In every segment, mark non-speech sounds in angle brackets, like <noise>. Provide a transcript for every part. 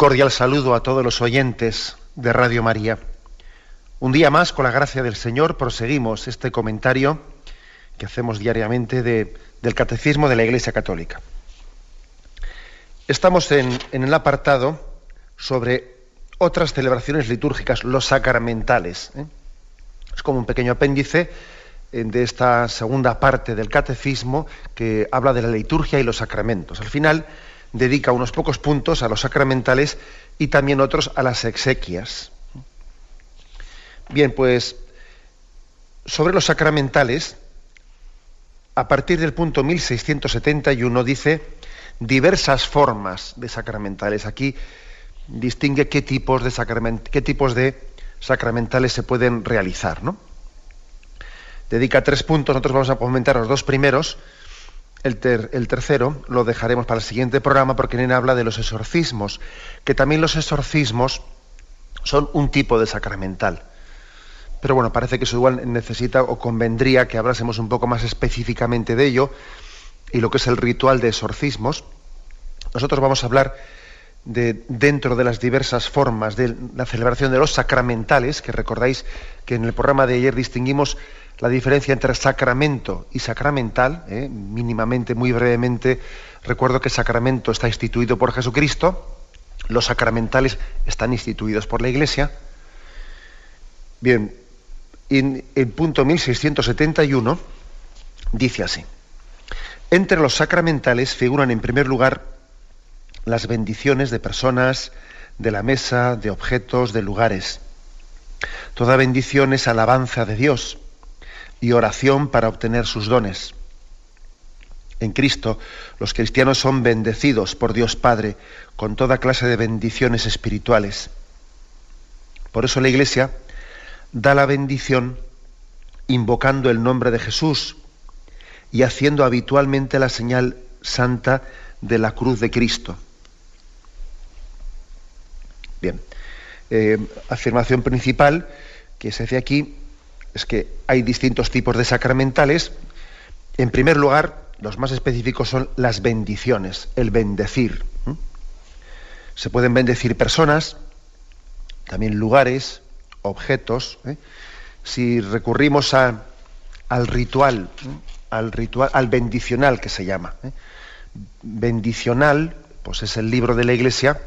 Cordial saludo a todos los oyentes de Radio María. Un día más, con la gracia del Señor, proseguimos este comentario que hacemos diariamente del Catecismo de la Iglesia Católica. Estamos en, el apartado sobre otras celebraciones litúrgicas, los sacramentales. ¿eh? Es como un pequeño apéndice eh, de esta segunda parte del Catecismo que habla de la liturgia y los sacramentos. Al final, dedica unos pocos puntos a los sacramentales y también otros a las exequias. Bien, pues sobre los sacramentales, a partir del punto 1671 dice diversas formas de sacramentales. Aquí distingue qué tipos de, sacramentales se pueden realizar. ¿no? Dedica tres puntos, nosotros vamos a comentar los dos primeros, el, tercero lo dejaremos para el siguiente programa porque en él habla de los exorcismos, que también los exorcismos son un tipo de sacramental. Pero bueno, parece que eso igual necesita o convendría que hablásemos un poco más específicamente de ello y lo que es el ritual de exorcismos. Nosotros vamos a hablar de dentro de las diversas formas de la celebración de los sacramentales, que recordáis que en el programa de ayer distinguimos la diferencia entre sacramento y sacramental, ¿eh? mínimamente, muy brevemente, recuerdo que sacramento está instituido por Jesucristo, los sacramentales están instituidos por la Iglesia. Bien, en el punto 1671 dice así, entre los sacramentales figuran en primer lugar las bendiciones de personas, de la mesa, de objetos, de lugares. Toda bendición es alabanza de Dios y oración para obtener sus dones. En Cristo, los cristianos son bendecidos por Dios Padre con toda clase de bendiciones espirituales. Por eso la Iglesia da la bendición invocando el nombre de Jesús y haciendo habitualmente la señal santa de la cruz de Cristo. Bien, eh, afirmación principal que se hace aquí es que hay distintos tipos de sacramentales. En primer lugar, los más específicos son las bendiciones, el bendecir. Se pueden bendecir personas, también lugares, objetos. ¿eh? Si recurrimos a, al ritual, al ritual, al bendicional que se llama. ¿eh? Bendicional, pues es el libro de la Iglesia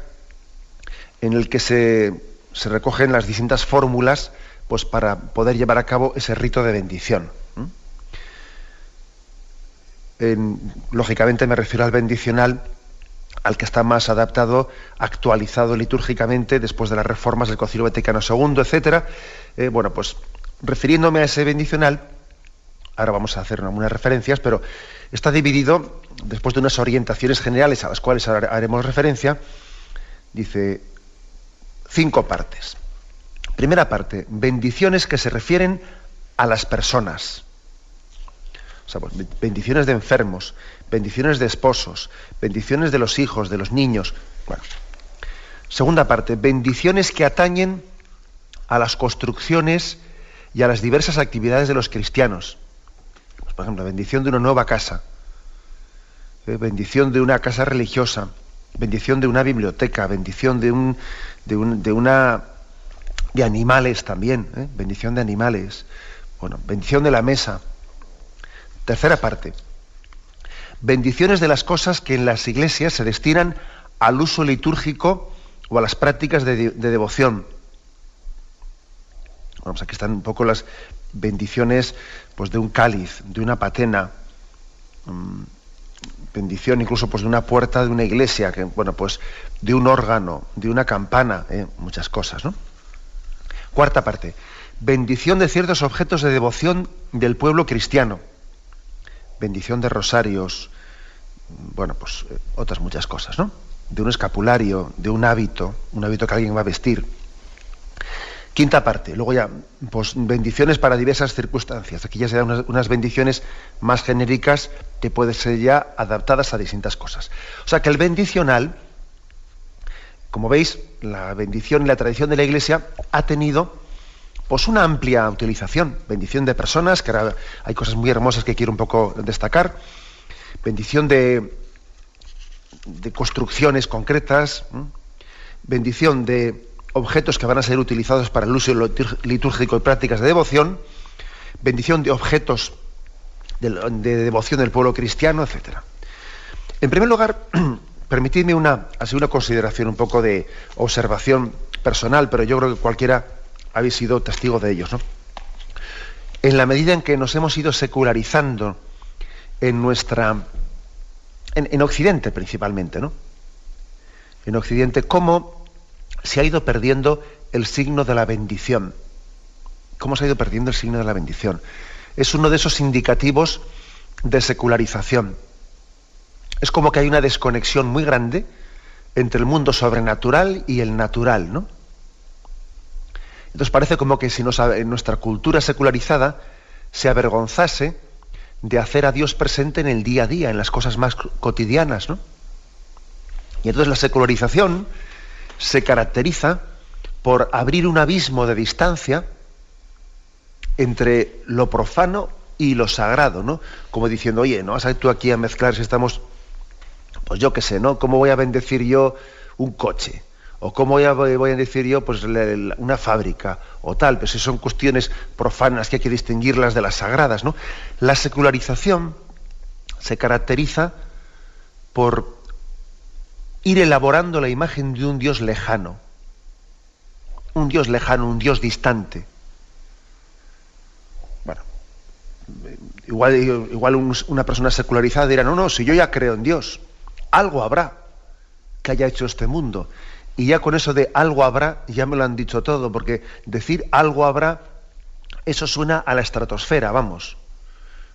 en el que se, se recogen las distintas fórmulas pues para poder llevar a cabo ese rito de bendición. lógicamente me refiero al bendicional, al que está más adaptado, actualizado litúrgicamente después de las reformas del Concilio Vaticano II, etcétera. Eh, bueno, pues refiriéndome a ese bendicional, ahora vamos a hacer algunas referencias, pero está dividido, después de unas orientaciones generales a las cuales haremos referencia, dice cinco partes. Primera parte, bendiciones que se refieren a las personas. Pues, bendiciones de enfermos, bendiciones de esposos, bendiciones de los hijos, de los niños. Segunda parte, bendiciones que atañen a las construcciones y a las diversas actividades de los cristianos. Pues, por ejemplo, bendición de una nueva casa, ¿eh? bendición de una casa religiosa, bendición de una biblioteca, bendición de una de animales también, ¿eh? bendición de animales, bueno, bendición de la mesa. Tercera parte, bendiciones de las cosas que en las iglesias se destinan al uso litúrgico o a las prácticas de, devoción. Vamos, aquí están un poco las bendiciones pues, de un cáliz, de una patena, mm, bendición incluso pues de una puerta de una iglesia, que, bueno, pues de un órgano, de una campana, ¿eh? muchas cosas, ¿no? Cuarta parte, bendición de ciertos objetos de devoción del pueblo cristiano, bendición de rosarios, bueno, pues eh, otras muchas cosas, ¿no? De un escapulario, de un hábito, un hábito que alguien va a vestir. Quinta parte, luego ya, pues bendiciones para diversas circunstancias. Aquí ya se dan unas, unas, bendiciones más genéricas que pueden ser ya adaptadas a distintas cosas. O sea que el bendicional, como veis, la bendición y la tradición de la Iglesia ha tenido pues una amplia utilización. Bendición de personas, que ahora hay cosas muy hermosas que quiero un poco destacar. Bendición de, construcciones concretas. Bendición de objetos que van a ser utilizados para el uso litúrgico y prácticas de devoción, bendición de objetos de, de devoción del pueblo cristiano, etc. En primer lugar, <clears throat> permitidme una, así una consideración, un poco de observación personal, pero yo creo que cualquiera habéis sido testigo de ellos. ¿no? En la medida en que nos hemos ido secularizando en nuestra. en, en Occidente principalmente, ¿no? En Occidente, ¿cómo se ha ido perdiendo el signo de la bendición. ¿Cómo se ha ido perdiendo el signo de la bendición? Es uno de esos indicativos de secularización. Es como que hay una desconexión muy grande entre el mundo sobrenatural y el natural, ¿no? Entonces parece como que si nuestra cultura secularizada se avergonzase de hacer a Dios presente en el día a día, en las cosas más cotidianas, ¿no? Y entonces la secularización se caracteriza por abrir un abismo de distancia entre lo profano y lo sagrado, ¿no? Como diciendo, oye, no vas a ir tú aquí a mezclar si estamos, pues yo qué sé, ¿no? ¿Cómo voy a bendecir yo un coche? ¿O cómo voy a, voy a decir yo pues, una fábrica? O tal, pues son cuestiones profanas que hay que distinguirlas de las sagradas, ¿no? La secularización se caracteriza por ir elaborando la imagen de un Dios lejano, un Dios lejano, un Dios distante. Bueno, igual, igual una persona secularizada dirá, no, no, si yo ya creo en Dios, algo habrá que haya hecho este mundo. Y ya con eso de algo habrá, ya me lo han dicho todo, porque decir algo habrá, eso suena a la estratosfera, vamos.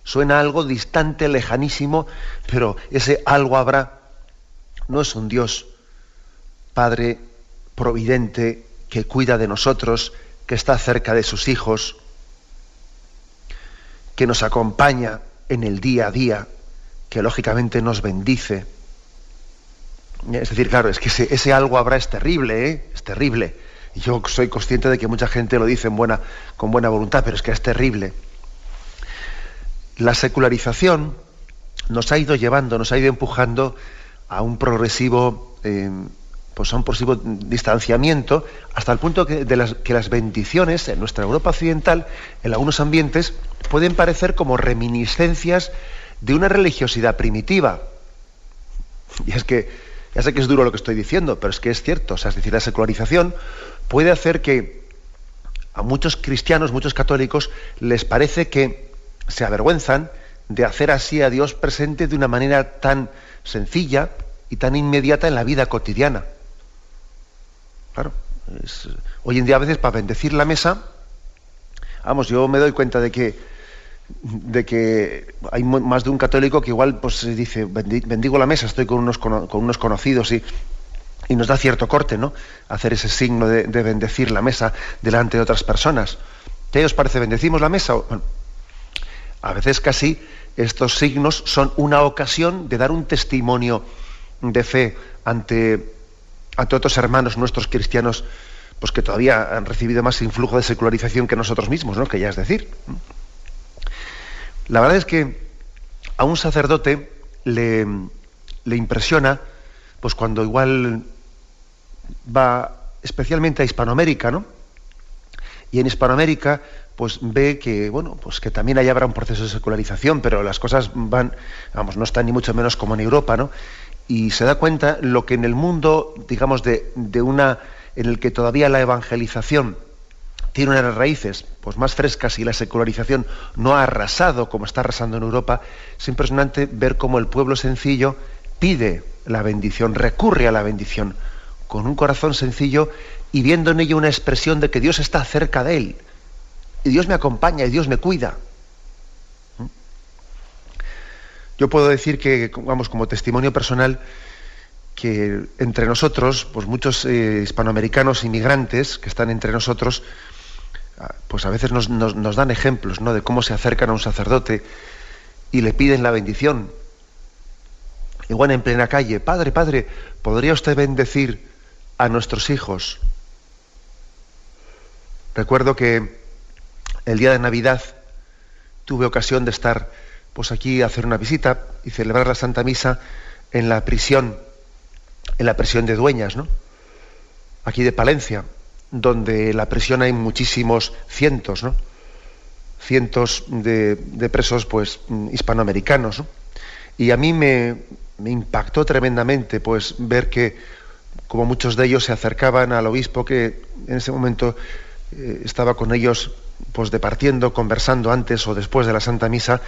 Suena algo distante, lejanísimo, pero ese algo habrá no es un Dios Padre providente que cuida de nosotros, que está cerca de sus hijos, que nos acompaña en el día a día, que lógicamente nos bendice. Es decir, claro, es que ese, algo habrá es terrible, ¿eh? es terrible. Yo soy consciente de que mucha gente lo dice con buena voluntad, pero es que es terrible. La secularización nos ha ido llevando, nos ha ido empujando a un progresivo, eh, pues a un progresivo distanciamiento, hasta el punto de que las bendiciones en nuestra Europa occidental, en algunos ambientes, pueden parecer como reminiscencias de una religiosidad primitiva. Y es que, ya sé que es duro lo que estoy diciendo, pero es que es cierto. O sea, es decir, la secularización puede hacer que a muchos cristianos, muchos católicos, les parece que se avergüenzan de hacer así a Dios presente de una manera tan sencilla y tan inmediata en la vida cotidiana. Claro, hoy en día a veces para bendecir la mesa, vamos, yo me doy cuenta de que de que hay más de un católico que igual pues dice bendigo la mesa, estoy con unos, con unos conocidos y, y nos da cierto corte, ¿no? Hacer ese signo de, de bendecir la mesa delante de otras personas. ¿Qué os parece? ¿Bendecimos la mesa? Bueno, a veces casi estos signos son una ocasión de dar un testimonio de fe ante, ante otros hermanos nuestros cristianos pues que todavía han recibido más influjo de secularización que nosotros mismos, ¿no? que ya es decir. La verdad es que a un sacerdote le, le impresiona, pues cuando igual va especialmente a Hispanoamérica, ¿no? Y en Hispanoamérica pues ve que bueno pues que también allá habrá un proceso de secularización pero las cosas van vamos no están ni mucho menos como en Europa no y se da cuenta lo que en el mundo digamos de, de una en el que todavía la evangelización tiene unas raíces pues, más frescas y la secularización no ha arrasado como está arrasando en Europa, es impresionante ver cómo el pueblo sencillo pide la bendición, recurre a la bendición, con un corazón sencillo y viendo en ello una expresión de que Dios está cerca de él, y Dios me acompaña y Dios me cuida. ¿Mm? Yo puedo decir que, vamos, como testimonio personal, que entre nosotros, pues muchos eh, hispanoamericanos inmigrantes que están entre nosotros, pues a veces nos, nos, dan ejemplos ¿no? de cómo se acercan a un sacerdote y le piden la bendición. Igual en plena calle, Padre, Padre, ¿podría usted bendecir a nuestros hijos? Recuerdo que el día de Navidad tuve ocasión de estar pues aquí a hacer una visita y celebrar la Santa Misa en la prisión, en la prisión de Dueñas, ¿no? Aquí de Palencia, donde la prisión hay muchísimos cientos, ¿no? Cientos de, presos, pues, hispanoamericanos, Y a mí me, me impactó tremendamente, pues, ver que como muchos de ellos se acercaban al obispo que en ese momento eh, estaba con ellos pues departiendo, conversando antes o después de la Santa Misa,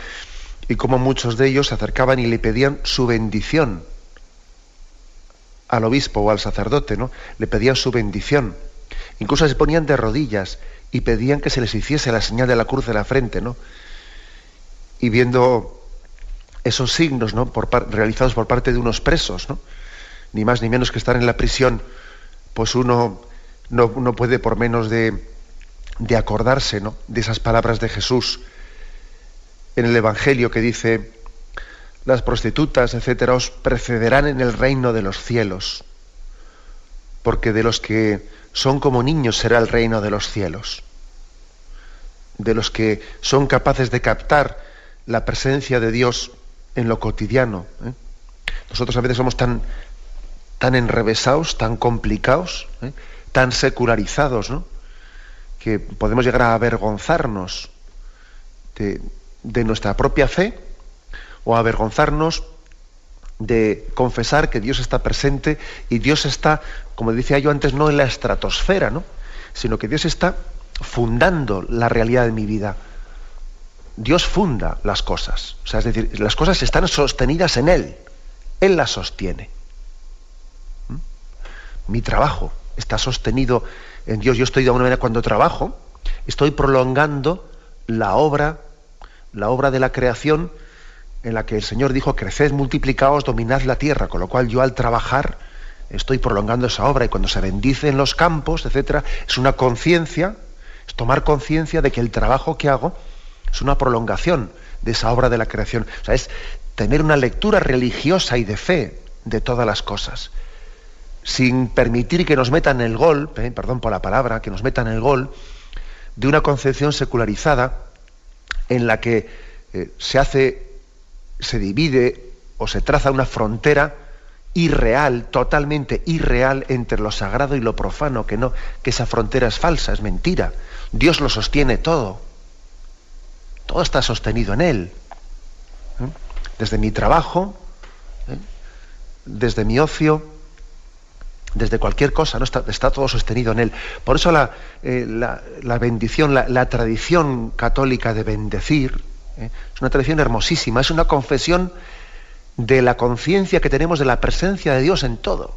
y como muchos de ellos se acercaban y le pedían su bendición al obispo o al sacerdote, ¿no? Le pedían su bendición. Incluso se ponían de rodillas y pedían que se les hiciese la señal de la cruz de la frente, ¿no? Y viendo esos signos, ¿no? Realizados por parte de unos presos, ¿no? Ni más ni menos que estar en la prisión, pues uno no, no puede por menos de, de acordarse ¿no? de esas palabras de Jesús en el Evangelio que dice, las prostitutas, etcétera, os precederán en el reino de los cielos, porque de los que son como niños será el reino de los cielos, de los que son capaces de captar la presencia de Dios en lo cotidiano. ¿eh? Nosotros a veces somos tan, tan enrevesados, tan complicados, ¿eh? tan secularizados, ¿no? que podemos llegar a avergonzarnos de, nuestra propia fe o avergonzarnos de confesar que Dios está presente y Dios está, como decía yo antes, no en la estratosfera, ¿no? sino que Dios está fundando la realidad de mi vida. Dios funda las cosas. O sea, es decir, las cosas están sostenidas en Él. Él las sostiene. ¿Mm? Mi trabajo está sostenido en Dios. Yo estoy de alguna manera cuando trabajo, estoy prolongando la obra, la obra de la creación en la que el Señor dijo, creced, multiplicaos, dominad la tierra, con lo cual yo al trabajar estoy prolongando esa obra y cuando se bendice en los campos, etcétera, es una conciencia, es tomar conciencia de que el trabajo que hago es una prolongación de esa obra de la creación. O sea, es tener una lectura religiosa y de fe de todas las cosas sin permitir que nos metan el gol, eh, perdón por la palabra, que nos metan el gol, de una concepción secularizada en la que eh, se hace, se divide o se traza una frontera irreal, totalmente irreal entre lo sagrado y lo profano, que no, que esa frontera es falsa, es mentira. Dios lo sostiene todo. Todo está sostenido en Él. ¿eh? Desde mi trabajo, desde mi ocio, desde cualquier cosa, ¿no? está, todo sostenido en él. Por eso la, eh, bendición, la, tradición católica de bendecir, ¿eh? es una tradición hermosísima, es una confesión de la conciencia que tenemos de la presencia de Dios en todo.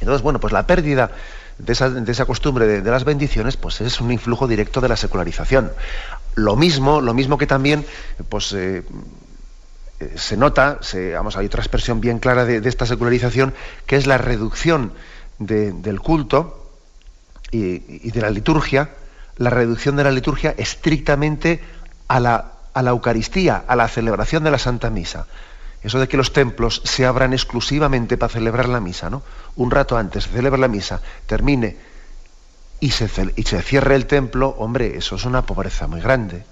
Entonces, bueno, pues la pérdida de esa, costumbre de, las bendiciones, pues es un influjo directo de la secularización. Lo mismo, lo mismo que también, pues eh, eh, se nota, se, vamos, hay otra expresión bien clara de, esta secularización, que es la reducción del culto y, de la liturgia, la reducción de la liturgia estrictamente a la, a la Eucaristía, a la celebración de la Santa Misa. Eso de que los templos se abran exclusivamente para celebrar la misa, ¿no? Un rato antes se celebra la misa, termine y se, y se cierre el templo, hombre, eso es una pobreza muy grande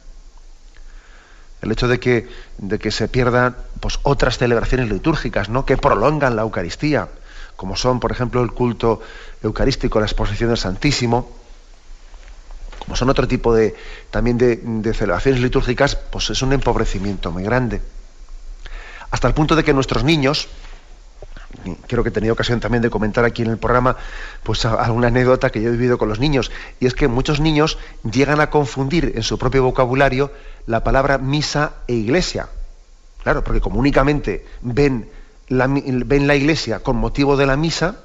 el hecho de que, de que se pierdan pues, otras celebraciones litúrgicas ¿no? que prolongan la Eucaristía, como son, por ejemplo, el culto eucarístico, la exposición del Santísimo, como son otro tipo de, también de, celebraciones litúrgicas, pues es un empobrecimiento muy grande. Hasta el punto de que nuestros niños, creo que he tenido ocasión también de comentar aquí en el programa pues alguna anécdota que yo he vivido con los niños y es que muchos niños llegan a confundir en su propio vocabulario la palabra misa e iglesia. Claro, porque como únicamente ven la, ven la iglesia con motivo de la misa,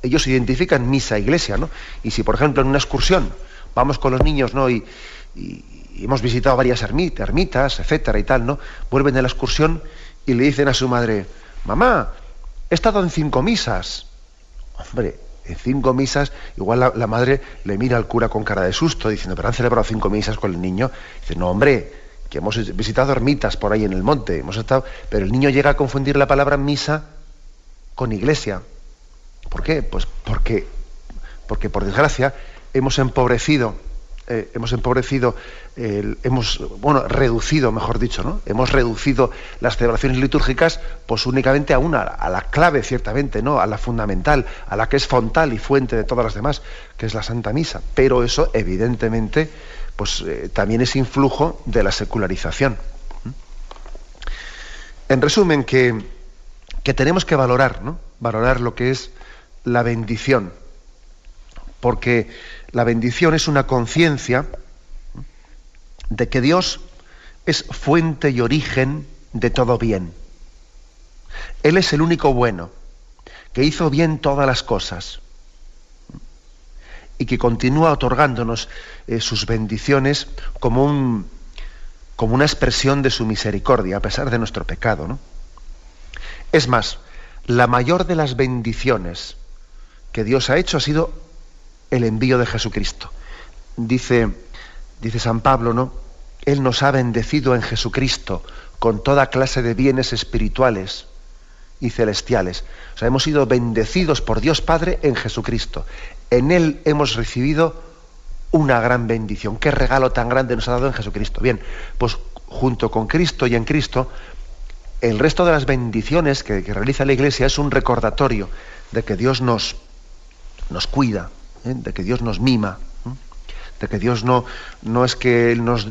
ellos identifican misa e iglesia, ¿no? Y si, por ejemplo, en una excursión vamos con los niños, ¿no? Y, hemos visitado varias ermitas, etcétera y tal, ¿no? Vuelven de la excursión y le dicen a su madre, mamá, he estado en cinco misas. Hombre, en cinco misas, igual la, madre le mira al cura con cara de susto, diciendo, pero han celebrado cinco misas con el niño. Dice, no, hombre, que hemos visitado ermitas por ahí en el monte, hemos estado. Pero el niño llega a confundir la palabra misa con iglesia. ¿Por qué? Pues porque, porque por desgracia, hemos empobrecido eh, hemos empobrecido, hemos, bueno, reducido, mejor dicho, ¿no? Hemos reducido las celebraciones litúrgicas, pues únicamente a una, a la clave, ciertamente, ¿no? A la fundamental, a la que es fontal y fuente de todas las demás, que es la Santa Misa. Pero eso, evidentemente, pues eh, también es influjo de la secularización. En resumen, que, que tenemos que valorar, ¿no? Valorar lo que es la bendición. Porque la bendición es una conciencia de que Dios es fuente y origen de todo bien. Él es el único bueno, que hizo bien todas las cosas y que continúa otorgándonos eh, sus bendiciones como, un, como una expresión de su misericordia, a pesar de nuestro pecado. ¿no? Es más, la mayor de las bendiciones que Dios ha hecho ha sido el envío de Jesucristo. Dice, dice San Pablo, ¿no? Él nos ha bendecido en Jesucristo con toda clase de bienes espirituales y celestiales. O sea, hemos sido bendecidos por Dios Padre en Jesucristo. En Él hemos recibido una gran bendición. Qué regalo tan grande nos ha dado en Jesucristo. Bien, pues junto con Cristo y en Cristo, el resto de las bendiciones que, realiza la Iglesia es un recordatorio de que Dios nos, nos cuida, ¿eh? de que Dios nos mima, ¿eh? de que Dios no, no es que Él nos,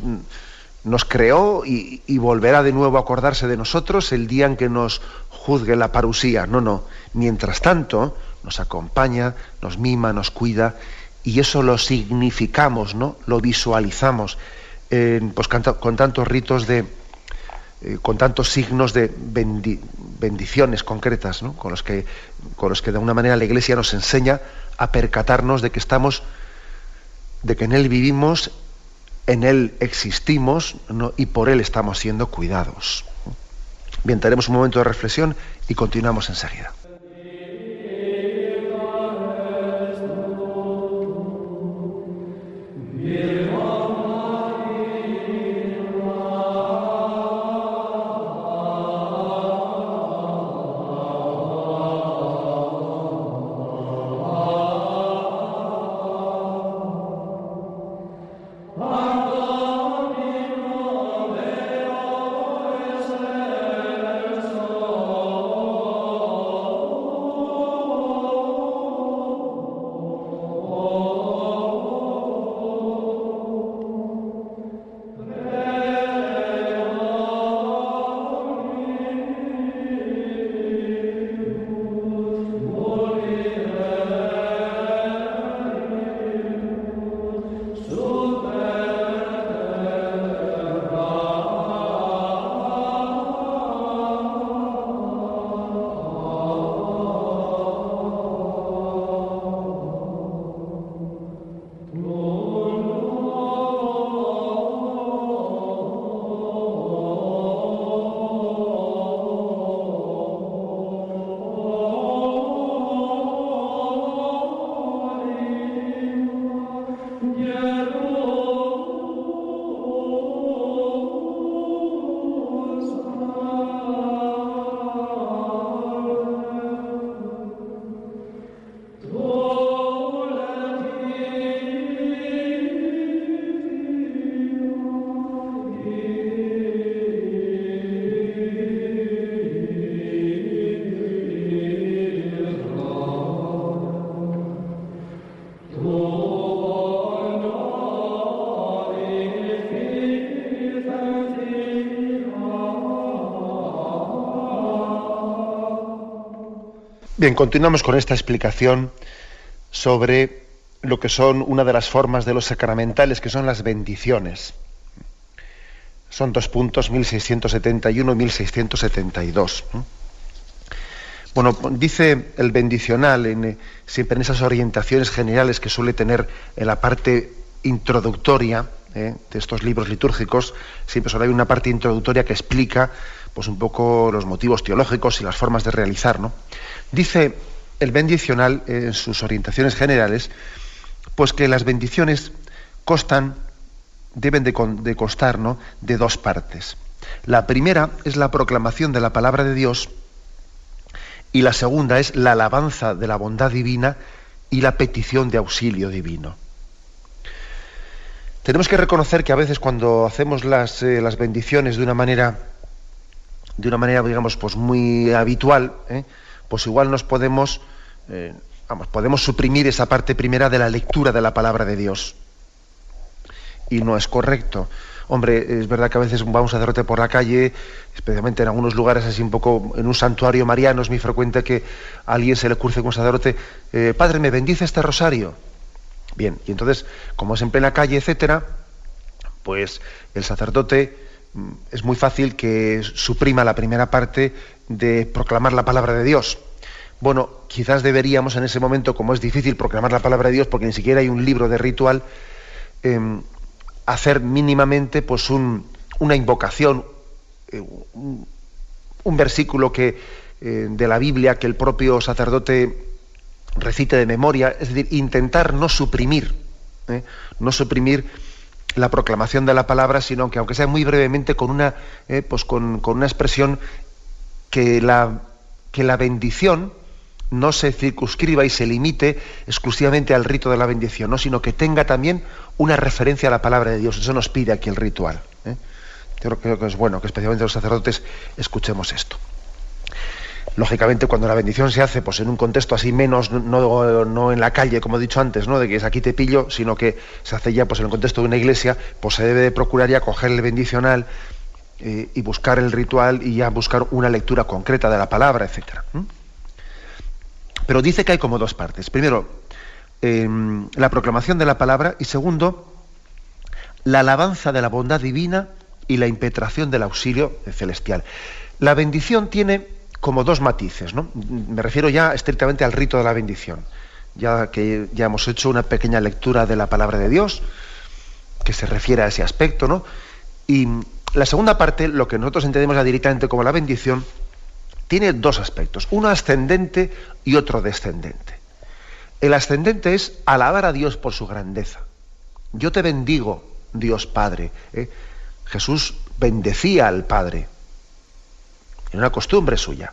nos creó y, volverá de nuevo a acordarse de nosotros el día en que nos juzgue la parusía. No, no. Mientras tanto, nos acompaña, nos mima, nos cuida, y eso lo significamos, ¿no? Lo visualizamos pues, con tantos ritos de. Eh, con tantos signos de bendiciones concretas, ¿no? con, los que, con los que de alguna manera la Iglesia nos enseña a percatarnos de que estamos, de que en Él vivimos, en Él existimos y por Él estamos siendo cuidados. Bien, tenemos un momento de reflexión y continuamos enseguida. Bien, continuamos con esta explicación sobre lo que son una de las formas de los sacramentales, que son las bendiciones. Son dos puntos, 1671 y 1672. Bueno, dice el bendicional, en, siempre en esas orientaciones generales que suele tener en la parte introductoria eh, de estos libros litúrgicos, siempre solo hay una parte introductoria que explica pues, un poco los motivos teológicos y las formas de realizar. ¿no? Dice el bendicional en sus orientaciones generales, pues que las bendiciones costan, deben de, de costar ¿no? de dos partes. La primera es la proclamación de la palabra de Dios, y la segunda es la alabanza de la bondad divina y la petición de auxilio divino. Tenemos que reconocer que a veces cuando hacemos las, eh, las bendiciones de una manera, de una manera, digamos, pues muy habitual, ¿eh? pues igual nos podemos, eh, vamos, podemos suprimir esa parte primera de la lectura de la palabra de Dios. Y no es correcto. Hombre, es verdad que a veces vamos a sacerdote por la calle, especialmente en algunos lugares así un poco, en un santuario mariano es muy frecuente que a alguien se le curse con un sacerdote, Padre, ¿me bendice este rosario? Bien, y entonces, como es en plena calle, etcétera, pues el sacerdote mm, es muy fácil que suprima la primera parte de proclamar la palabra de Dios. Bueno, quizás deberíamos en ese momento, como es difícil proclamar la palabra de Dios, porque ni siquiera hay un libro de ritual, em, hacer mínimamente pues una invocación, eh, un, versículo que, eh, de la Biblia que el propio sacerdote recite de memoria, es decir, intentar no suprimir, ¿eh? no suprimir la proclamación de la palabra, sino que aunque sea muy brevemente, con una, pues con, con, una expresión que la, que la bendición no se circunscriba y se limite exclusivamente al rito de la bendición, ¿no? sino que tenga también una referencia a la palabra de Dios. Eso nos pide aquí el ritual. ¿eh? Yo creo que es bueno que especialmente los sacerdotes escuchemos esto. Lógicamente, cuando la bendición se hace pues, en un contexto así menos, no, en la calle, como he dicho antes, ¿no? de que es aquí te pillo, sino que se hace ya pues, en el contexto de una iglesia, pues se debe de procurar ya coger el bendicional eh, y buscar el ritual y ya buscar una lectura concreta de la palabra, etc. Pero dice que hay como dos partes. Primero, em, la proclamación de la palabra y segundo, la alabanza de la bondad divina y la impetración del auxilio celestial. La bendición tiene como dos matices, ¿no? Me refiero ya estrictamente al rito de la bendición, ya que ya hemos hecho una pequeña lectura de la palabra de Dios que se refiere a ese aspecto, ¿no? Y la segunda parte, lo que nosotros entendemos ya directamente como la bendición, tiene dos aspectos, uno ascendente y otro descendente. El ascendente es alabar a Dios por su grandeza. Yo te bendigo, Dios Padre. ¿eh? Jesús bendecía al Padre. En una costumbre suya.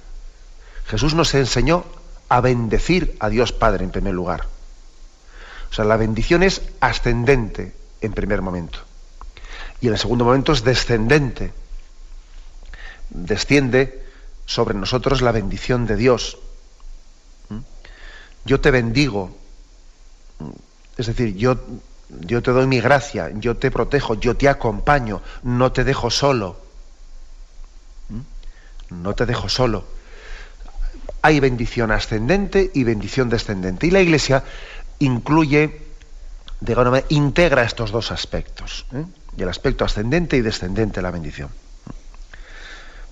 Jesús nos enseñó a bendecir a Dios Padre en primer lugar. O sea, la bendición es ascendente en primer momento. Y en el segundo momento es descendente. Desciende sobre nosotros la bendición de Dios. ¿Mm? Yo te bendigo. Es decir, yo, yo te doy mi gracia, yo te protejo, yo te acompaño, no te dejo solo. No te dejo solo. Hay bendición ascendente y bendición descendente. Y la Iglesia incluye, manera, integra estos dos aspectos. ¿eh? Y el aspecto ascendente y descendente de la bendición.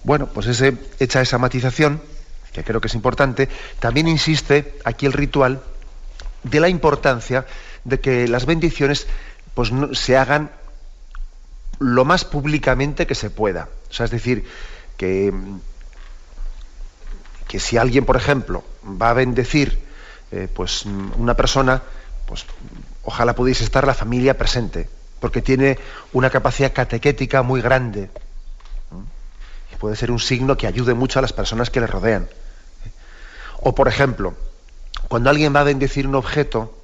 Bueno, pues ese, hecha esa matización, que creo que es importante, también insiste aquí el ritual de la importancia de que las bendiciones pues, se hagan lo más públicamente que se pueda. O sea, es decir, que, que si alguien, por ejemplo, va a bendecir eh, pues, una persona, pues ojalá pudiese estar la familia presente, porque tiene una capacidad catequética muy grande puede ser un signo que ayude mucho a las personas que le rodean. O, por ejemplo, cuando alguien va a bendecir un objeto,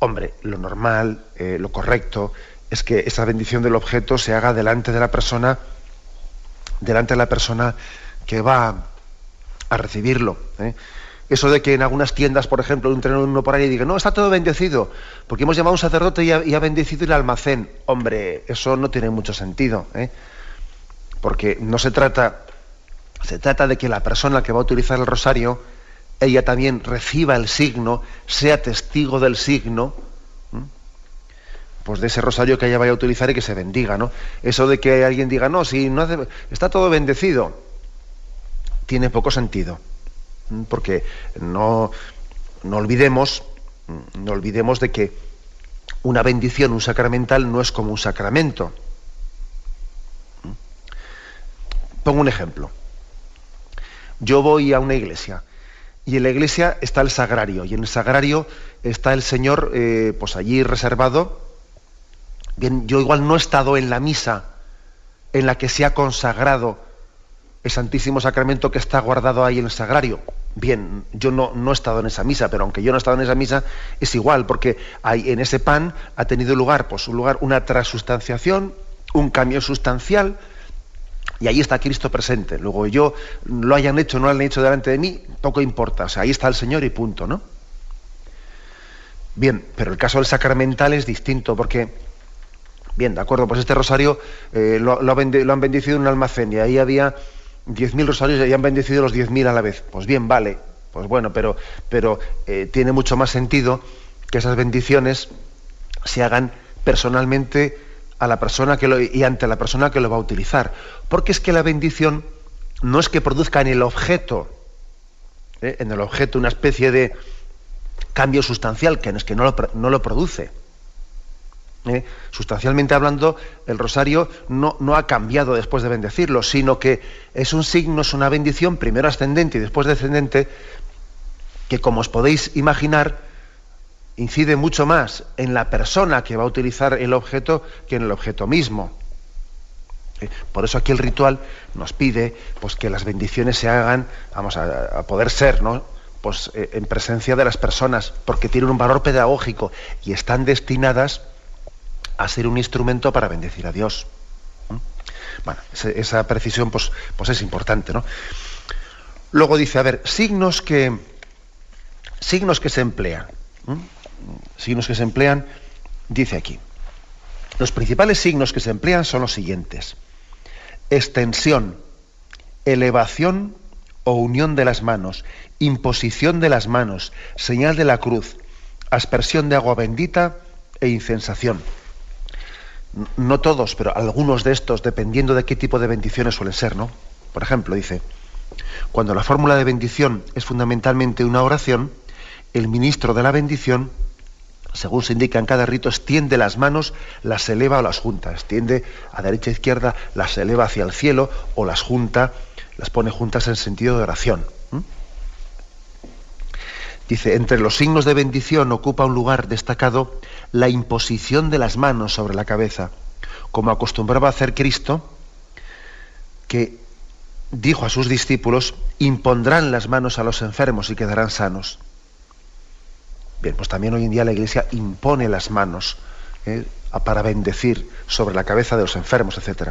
hombre, lo normal, eh, lo correcto, es que esa bendición del objeto se haga delante de la persona, delante de la persona que va a recibirlo. ¿eh? Eso de que en algunas tiendas, por ejemplo, un uno por ahí y diga, no, está todo bendecido, porque hemos llamado a un sacerdote y ha, bendecido el almacén. Hombre, eso no tiene mucho sentido. ¿eh? porque no se trata, se trata de que la persona que va a utilizar el rosario ella también reciba el signo, sea testigo del signo, pues de ese rosario que ella vaya a utilizar y que se bendiga, ¿no? Eso de que alguien diga, no, si no está todo bendecido, tiene poco sentido, porque no, no olvidemos, no olvidemos de que una bendición, un sacramental, no es como un sacramento. Pongo un ejemplo. Yo voy a una iglesia y en la iglesia está el sagrario y en el sagrario está el Señor eh, pues allí reservado. Bien, yo igual no he estado en la misa en la que se ha consagrado el Santísimo Sacramento que está guardado ahí en el sagrario. Bien, yo no, no, he estado en esa misa, pero aunque yo no he estado en esa misa, es igual, porque hay, en ese pan ha tenido lugar, pues, un lugar, una transustanciación, un cambio sustancial, y ahí está Cristo presente. Luego yo lo hayan hecho no lo hayan hecho delante de mí, poco importa. O sea, ahí está el Señor y punto, ¿no? Bien, pero el caso del sacramental es distinto porque, bien, de acuerdo, pues este rosario eh, lo, lo, han bendecido en un almacén y ahí había 10.000 rosarios y han bendecido los 10.000 a la vez. Pues bien, vale, pues bueno, pero, pero eh, tiene mucho más sentido que esas bendiciones se hagan personalmente a la persona que lo, y ante la persona que lo va a utilizar. Porque es que la bendición no es que produzca en el objeto, ¿eh? en el objeto una especie de cambio sustancial, que es que no lo, no lo produce. ¿Eh? Sustancialmente hablando, el rosario no, no, ha cambiado después de bendecirlo, sino que es un signo, es una bendición, primero ascendente y después descendente, que como os podéis imaginar, incide mucho más en la persona que va a utilizar el objeto que en el objeto mismo. Eh, por eso aquí el ritual nos pide pues, que las bendiciones se hagan, vamos a, poder ser, ¿no? Pues eh, en presencia de las personas, porque tienen un valor pedagógico y están destinadas a ser un instrumento para bendecir a Dios. Bueno, esa precisión pues, pues es importante, ¿no? Luego dice, a ver, signos que signos que se emplean signos que se emplean, dice aquí. Los principales signos que se emplean son los siguientes. Extensión, elevación o unión de las manos, imposición de las manos, señal de la cruz, aspersión de agua bendita e incensación. No todos, pero algunos de estos, dependiendo de qué tipo de bendiciones suelen ser, ¿no? Por ejemplo, dice, cuando la fórmula de bendición es fundamentalmente una oración, el ministro de la bendición según se indica en cada rito, extiende las manos, las eleva o las junta. Extiende a derecha e izquierda, las eleva hacia el cielo o las junta, las pone juntas en sentido de oración. Dice, entre los signos de bendición ocupa un lugar destacado la imposición de las manos sobre la cabeza, como acostumbraba a hacer Cristo, que dijo a sus discípulos, impondrán las manos a los enfermos y quedarán sanos. Bien, pues también hoy en día la Iglesia impone las manos ¿eh? para bendecir sobre la cabeza de los enfermos, etc.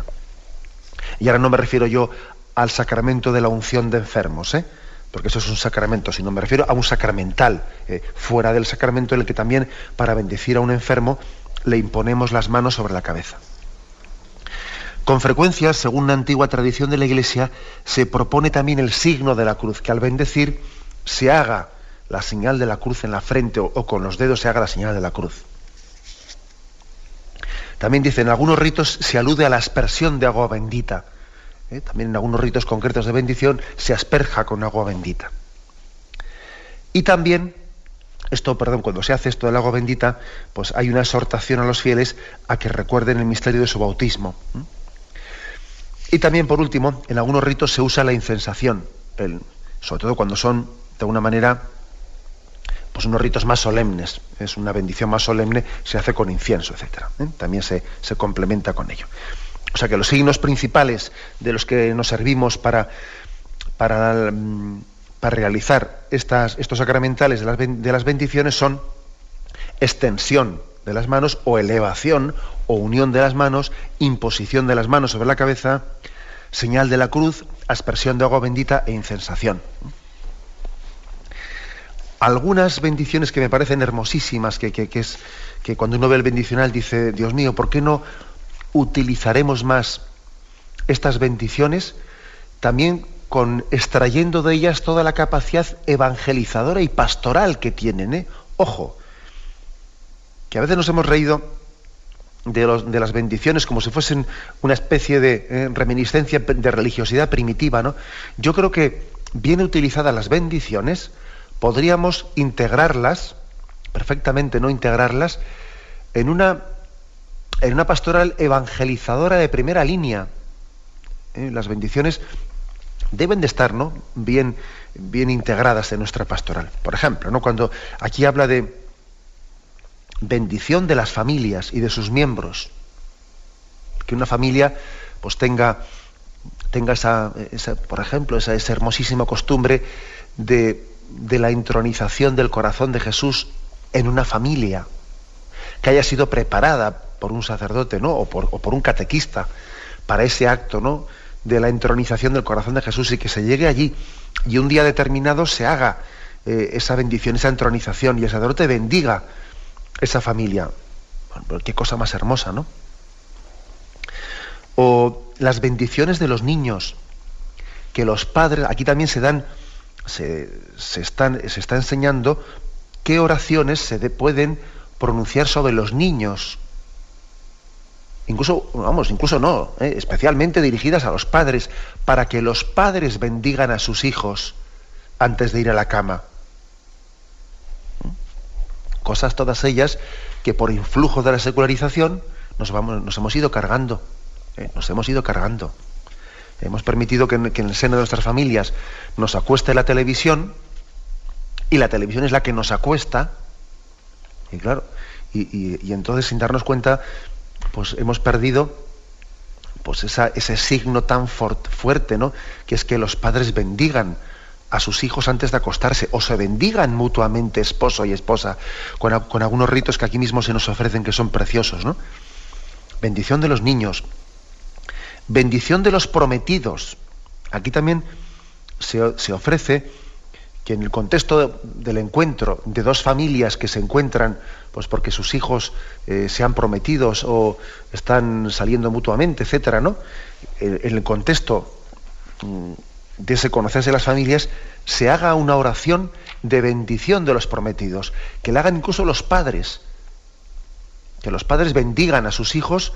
Y ahora no me refiero yo al sacramento de la unción de enfermos, ¿eh? Porque eso es un sacramento, sino me refiero a un sacramental, ¿eh? fuera del sacramento en el que también para bendecir a un enfermo le imponemos las manos sobre la cabeza. Con frecuencia, según una antigua tradición de la Iglesia, se propone también el signo de la cruz, que al bendecir se haga la señal de la cruz en la frente o, con los dedos se haga la señal de la cruz. También dice, en algunos ritos se alude a la aspersión de agua bendita. ¿Eh? También en algunos ritos concretos de bendición se asperja con agua bendita. Y también, esto, perdón, cuando se hace esto del agua bendita, pues hay una exhortación a los fieles a que recuerden el misterio de su bautismo. Y también, por último, en algunos ritos se usa la incensación, sobre todo cuando son, de alguna manera, pues unos ritos más solemnes, es una bendición más solemne, se hace con incienso, etc. ¿eh? También se, complementa con ello. O sea que los signos principales de los que nos servimos para, para, mm, para realizar estas, estos sacramentales de las, de las bendiciones son extensión de las manos o elevación o unión de las manos, imposición de las manos sobre la cabeza, señal de la cruz, aspersión de agua bendita e incensación. Algunas bendiciones que me parecen hermosísimas, que, es que cuando uno ve el bendicional dice, Dios mío, ¿por qué no utilizaremos más estas bendiciones también con extrayendo de ellas toda la capacidad evangelizadora y pastoral que tienen. ¿eh? Ojo, que a veces nos hemos reído de, las bendiciones como si fuesen una especie de eh, reminiscencia de religiosidad primitiva. ¿no? Yo creo que bien utilizadas las bendiciones, podríamos integrarlas, perfectamente no integrarlas, en una, en una pastoral evangelizadora de primera línea. ¿Eh? Las bendiciones deben de estar ¿no? bien, bien integradas en nuestra pastoral. Por ejemplo, ¿no? cuando aquí habla de bendición de las familias y de sus miembros, que una familia pues tenga, tenga esa, por ejemplo, esa, hermosísima costumbre de la intronización del corazón de Jesús en una familia, que haya sido preparada por un sacerdote ¿no? o, por, o por un catequista para ese acto, ¿no? de la entronización del corazón de Jesús y que se llegue allí y un día determinado se haga eh, esa bendición, esa entronización y el sacerdote bendiga esa familia. Bueno, qué cosa más hermosa, ¿no? O las bendiciones de los niños, que los padres, aquí también se dan, se, están, se está enseñando qué oraciones se pueden pronunciar sobre los niños, incluso, vamos, incluso no, ¿eh? especialmente dirigidas a los padres, para que los padres bendigan a sus hijos antes de ir a la cama. Cosas todas ellas que por influjo de la secularización nos, vamos, nos hemos ido cargando, ¿eh? nos hemos ido cargando. Hemos permitido que en, el seno de nuestras familias nos acueste la televisión y la televisión es la que nos acuesta. Y claro, y entonces sin darnos cuenta pues hemos perdido pues ese signo tan fuerte, ¿no? Que es que los padres bendigan a sus hijos antes de acostarse, o se bendigan mutuamente esposo y esposa, con, algunos ritos que aquí mismo se nos ofrecen que son preciosos, ¿no? Bendición de los niños, bendición de los prometidos. Aquí también se, se ofrece que en el contexto del encuentro de dos familias que se encuentran pues porque sus hijos eh, se han prometidos o están saliendo mutuamente, etcétera, ¿no? En, el contexto mm, de ese conocerse las familias, se haga una oración de bendición de los prometidos, que la hagan incluso los padres, que los padres bendigan a sus hijos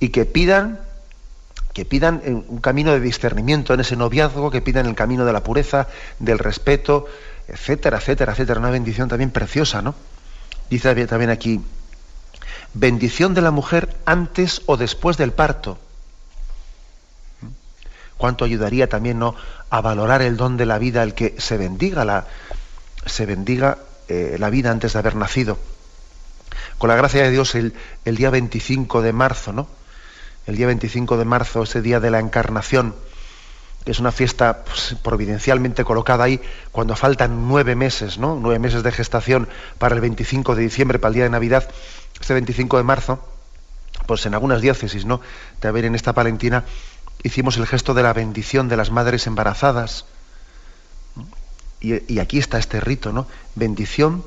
y que pidan que pidan un camino de discernimiento en ese noviazgo, que pidan el camino de la pureza, del respeto, etcétera, etcétera, etcétera. Una bendición también preciosa, ¿no? Dice también aquí, bendición de la mujer antes o después del parto. ¿Cuánto ayudaría también ¿no? a valorar el don de la vida, el que se bendiga la, se bendiga, eh, la vida antes de haber nacido? Con la gracia de Dios, el, el día 25 de marzo, ¿no? El día 25 de marzo, ese día de la encarnación, que es una fiesta pues, providencialmente colocada ahí cuando faltan nueve meses, ¿no? Nueve meses de gestación para el 25 de diciembre, para el día de Navidad, este 25 de marzo, pues en algunas diócesis, ¿no? De haber en esta Palentina hicimos el gesto de la bendición de las madres embarazadas. Y, y, aquí está este rito, ¿no? Bendición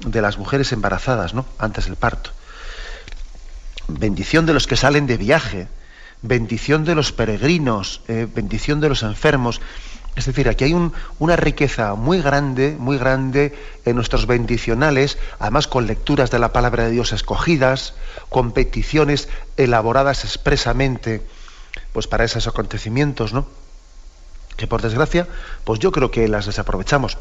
de las mujeres embarazadas, ¿no? Antes del parto. Bendición de los que salen de viaje, bendición de los peregrinos, eh, bendición de los enfermos. Es decir, aquí hay una riqueza muy grande, muy grande en nuestros bendicionales, además con lecturas de la palabra de Dios escogidas, con peticiones elaboradas expresamente pues para esos acontecimientos, ¿no? Que por desgracia, pues yo creo que las desaprovechamos.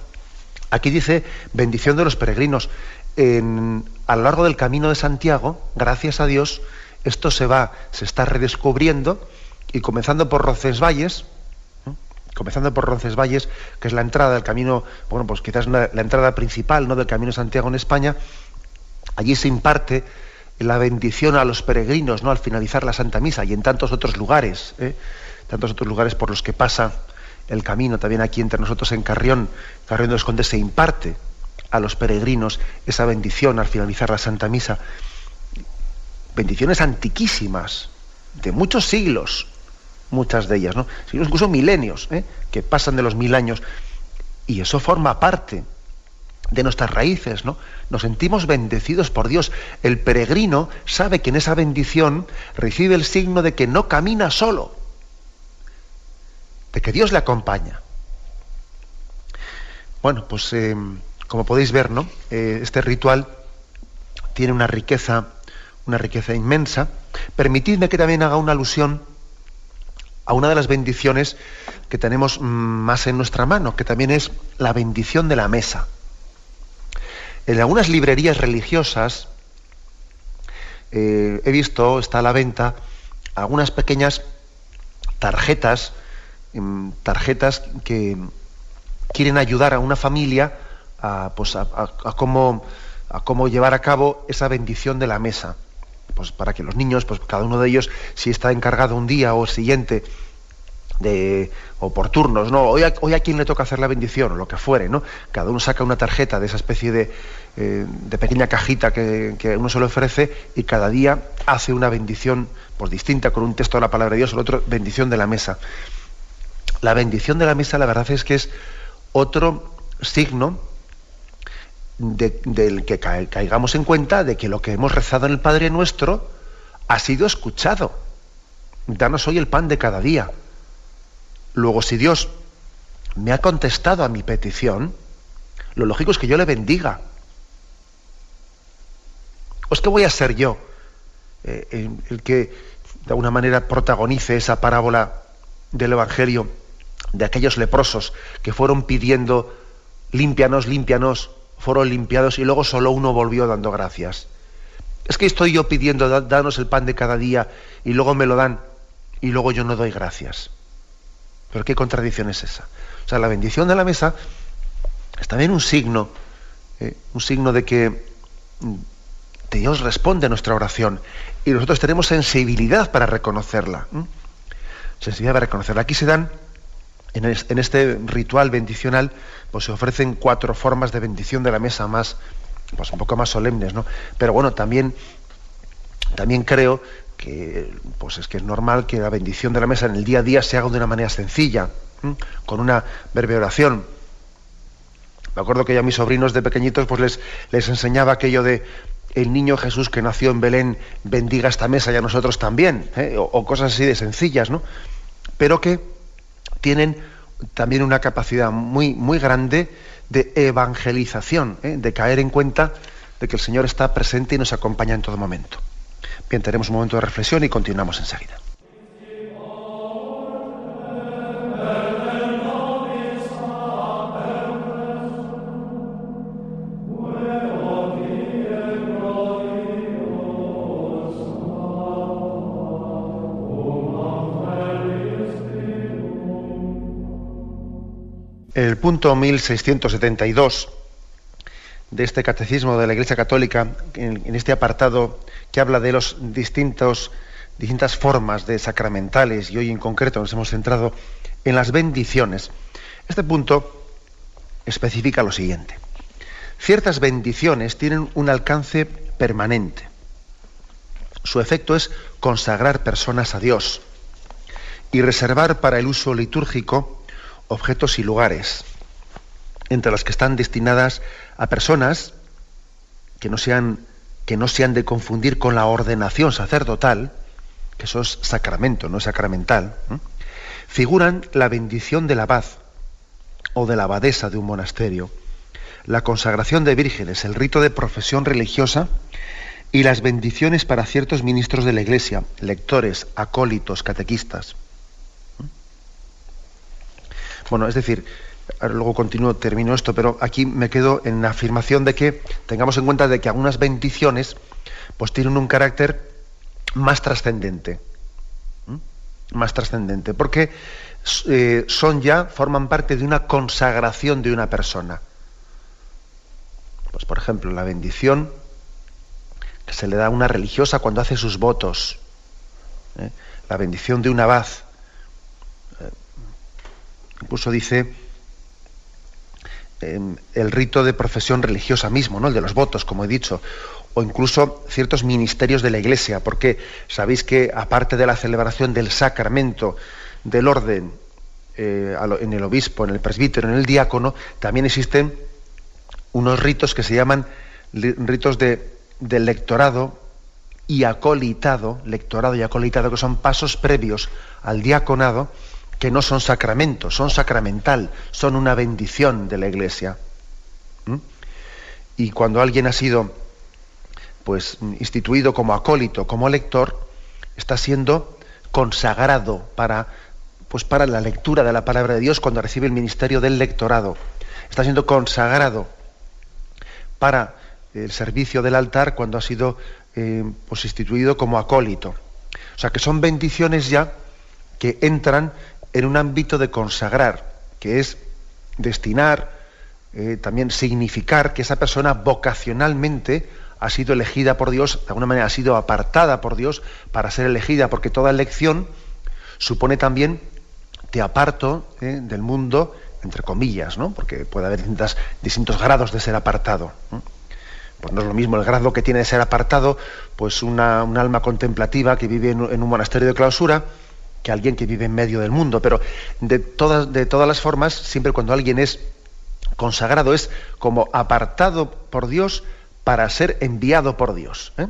Aquí dice bendición de los peregrinos. a lo largo del camino de Santiago, gracias a Dios, esto se va, se está redescubriendo y comenzando por Roncesvalles, comenzando por Roncesvalles, que es la entrada del camino, bueno, pues quizás la, entrada principal ¿no? del Camino de Santiago en España, allí se imparte la bendición a los peregrinos, ¿no? Al finalizar la Santa Misa y en tantos otros lugares, ¿eh? tantos otros lugares por los que pasa el camino, también aquí entre nosotros en Carrión, Carrión de los se imparte a los peregrinos esa bendición al finalizar la Santa Misa bendiciones antiquísimas, de muchos siglos, muchas de ellas, ¿no? incluso milenios, ¿eh? que pasan de los mil años, y eso forma parte de nuestras raíces, ¿no? Nos sentimos bendecidos por Dios. El peregrino sabe que en esa bendición recibe el signo de que no camina solo, de que Dios le acompaña. Bueno, pues eh, como podéis ver, ¿no? Eh, este ritual tiene una riqueza, una riqueza inmensa. Permitidme que también haga una alusión a una de las bendiciones que tenemos más en nuestra mano, que también es la bendición de la mesa. En algunas librerías religiosas eh, he visto, está a la venta, algunas pequeñas tarjetas, tarjetas que quieren ayudar a una familia a, pues a, cómo, a cómo llevar a cabo esa bendición de la mesa. Pues para que los niños, pues cada uno de ellos, si está encargado un día o el siguiente de oportunos, ¿no? Hoy a, hoy a quién le toca hacer la bendición, o lo que fuere, ¿no? Cada uno saca una tarjeta de esa especie de, eh, de pequeña cajita que, uno se le ofrece y cada día hace una bendición pues, distinta con un texto de la palabra de Dios, el otro bendición de la mesa. La bendición de la mesa, la verdad es que es otro signo del que caigamos en cuenta de que lo que hemos rezado en el Padre Nuestro ha sido escuchado. Danos hoy el pan de cada día. Luego, si Dios me ha contestado a mi petición, lo lógico es que yo le bendiga. ¿O es que voy a ser yo eh, el, que de alguna manera protagonice esa parábola del Evangelio de aquellos leprosos que fueron pidiendo límpianos, límpianos, fueron limpiados y luego solo uno volvió dando gracias? Es que estoy yo pidiendo, danos el pan de cada día y luego me lo dan y luego yo no doy gracias. Pero qué contradicción es esa. O sea, la bendición de la mesa es también un signo, eh, un signo de que Dios responde a nuestra oración y nosotros tenemos sensibilidad para reconocerla. Sensibilidad para reconocerla. Aquí se dan, en este ritual bendicional, pues se ofrecen cuatro formas de bendición de la mesa más, pues un poco más solemnes, ¿no? Pero bueno, también, también creo que pues es que es normal que la bendición de la mesa en el día a día se haga de una manera sencilla, con una breve oración. Me acuerdo que ya a mis sobrinos de pequeñitos pues les, les enseñaba aquello de el niño Jesús que nació en Belén bendiga esta mesa y a nosotros también, ¿eh? o, cosas así de sencillas, ¿no? Pero que tienen también una capacidad muy, muy grande de evangelización, ¿eh? de caer en cuenta de que el Señor está presente y nos acompaña en todo momento. Bien, tenemos un momento de reflexión y continuamos enseguida. El punto 1672 de este catecismo de la Iglesia Católica, en, este apartado que habla de los distintos distintas formas de sacramentales y hoy en concreto nos hemos centrado en las bendiciones. Este punto especifica lo siguiente. Ciertas bendiciones tienen un alcance permanente. Su efecto es consagrar personas a Dios y reservar para el uso litúrgico objetos y lugares, entre las que están destinadas a personas que no sean, que no se han de confundir con la ordenación sacerdotal, que eso es sacramento, no es sacramental, figuran la bendición del abad o de la abadesa de un monasterio, la consagración de vírgenes, el rito de profesión religiosa y las bendiciones para ciertos ministros de la Iglesia, lectores, acólitos, catequistas. Bueno, es decir, luego continúo, termino esto, pero aquí me quedo en la afirmación de que tengamos en cuenta de que algunas bendiciones pues tienen un carácter más trascendente. Más trascendente, porque eh, son ya, forman parte de una consagración de una persona. Pues por ejemplo, la bendición que se le da a una religiosa cuando hace sus votos. ¿eh? La bendición de un abad Incluso dice em, el rito de profesión religiosa mismo, ¿no? el de los votos, como he dicho, o incluso ciertos ministerios de la Iglesia, porque sabéis que aparte de la celebración del sacramento del orden eh, en el obispo, en el presbítero, en el diácono, también existen unos ritos que se llaman ritos de, de lectorado y acolitado, lectorado y acolitado, que son pasos previos al diaconado, que no son sacramentos, son sacramental, son una bendición de la Iglesia. ¿Mm? Y cuando alguien ha sido pues instituido como acólito, como lector, está siendo consagrado para pues para la lectura de la palabra de Dios cuando recibe el ministerio del lectorado. Está siendo consagrado para el servicio del altar cuando ha sido eh, pues instituido como acólito. O sea que son bendiciones ya que entran en un ámbito de consagrar, que es destinar, eh, también significar que esa persona vocacionalmente ha sido elegida por Dios, de alguna manera ha sido apartada por Dios para ser elegida, porque toda elección supone también te aparto eh, del mundo, entre comillas, ¿no? porque puede haber distintos grados de ser apartado. Pues no es lo mismo el grado que tiene de ser apartado, pues una, un alma contemplativa que vive en, un monasterio de clausura, que alguien que vive en medio del mundo. Pero de todas, de todas las formas, siempre cuando alguien es consagrado, es como apartado por Dios para ser enviado por Dios. ¿eh?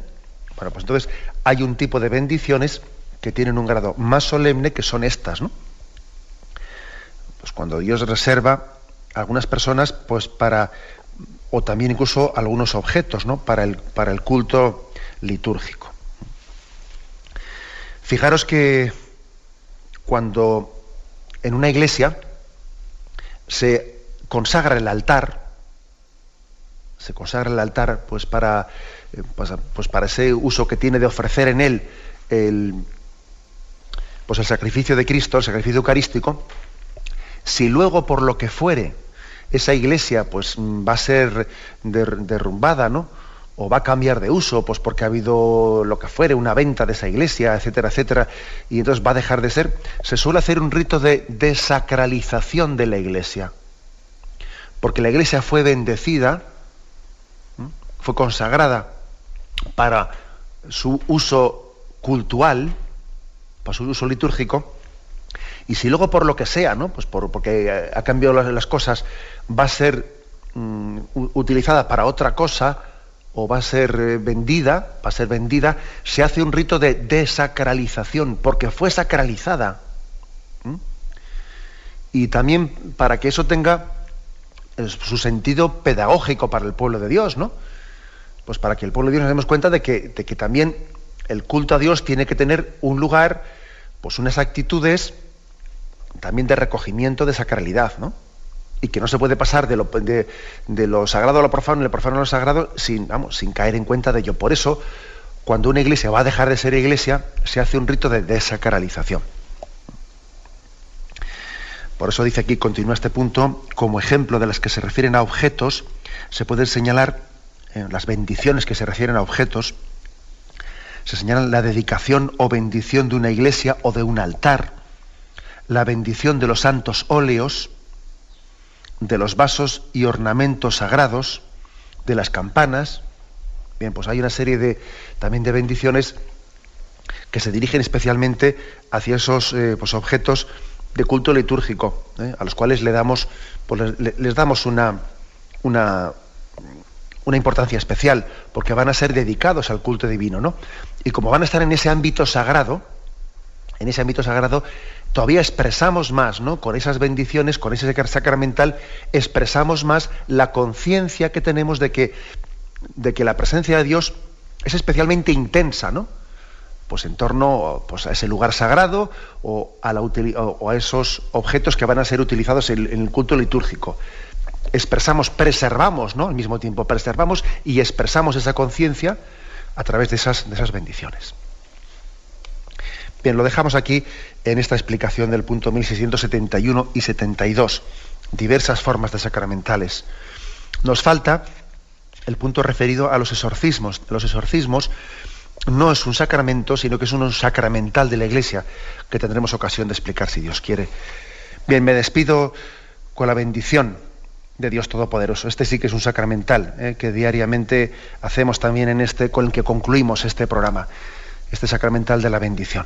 Bueno, pues entonces hay un tipo de bendiciones que tienen un grado más solemne que son estas, ¿no? Pues cuando Dios reserva a algunas personas, pues para o también incluso algunos objetos ¿no? para, el, para el culto litúrgico. Fijaros que cuando en una iglesia se consagra el altar, se consagra el altar pues para, eh, pues, pues, para ese uso que tiene de ofrecer en él el, pues el sacrificio de Cristo, el sacrificio eucarístico, si luego por lo que fuere esa iglesia pues va a ser derrumbada, ¿no? O va a cambiar de uso, pues porque ha habido lo que fuere, una venta de esa iglesia, etcétera, etcétera, y entonces va a dejar de ser. Se suele hacer un rito de desacralización de la iglesia. Porque la iglesia fue bendecida, fue consagrada para su uso cultural, para su uso litúrgico, y si luego por lo que sea, ¿no? Pues por, porque ha cambiado las, cosas, va a ser mm, utilizada para otra cosa o va a ser eh, vendida, va a ser vendida, se hace un rito de desacralización, porque fue sacralizada. Y también para que eso tenga eh, su sentido pedagógico para el pueblo de Dios, ¿no? Pues para que el pueblo de Dios nos demos cuenta de que, de que también el culto a Dios tiene que tener un lugar, pues unas actitudes, también de recogimiento de sacralidad, ¿no? Y que no se puede pasar de lo, sagrado a lo profano y lo profano a lo sagrado sin, vamos, sin caer en cuenta de ello. Por eso, cuando una iglesia va a dejar de ser iglesia, se hace un rito de desacralización. Por eso dice aquí, continúa este punto, como ejemplo de las que se refieren a objetos, se pueden señalar eh, las bendiciones que se refieren a objetos, se señalan la dedicación o bendición de una iglesia o de un altar, la bendición de los santos óleos, de los vasos y ornamentos sagrados, de las campanas. Bien, pues hay una serie de también de bendiciones que se dirigen especialmente hacia esos eh, pues, objetos de culto litúrgico, ¿eh? a los cuales le damos, pues, les, damos una, una, una, importancia especial, porque van a ser dedicados al culto divino, ¿no? Y como van a estar en ese ámbito sagrado, en ese ámbito sagrado, todavía expresamos más, ¿no? Con esas bendiciones, con ese sacramental, expresamos más la conciencia que tenemos de que, de que la presencia de Dios es especialmente intensa, ¿no? Pues en torno pues, a ese lugar sagrado o a, esos objetos que van a ser utilizados en, en el culto litúrgico. Expresamos, preservamos, ¿no? Al mismo tiempo, preservamos y expresamos esa conciencia a través de esas, de esas bendiciones. Bien, lo dejamos aquí en esta explicación del punto 1671 y 72, diversas formas de sacramentales. Nos falta el punto referido a los exorcismos. Los exorcismos no es un sacramento, sino que es un sacramental de la Iglesia, que tendremos ocasión de explicar si Dios quiere. Bien, me despido con la bendición de Dios Todopoderoso. Este sí que es un sacramental, ¿eh? que diariamente hacemos también en este, con el que concluimos este programa, este sacramental de la bendición.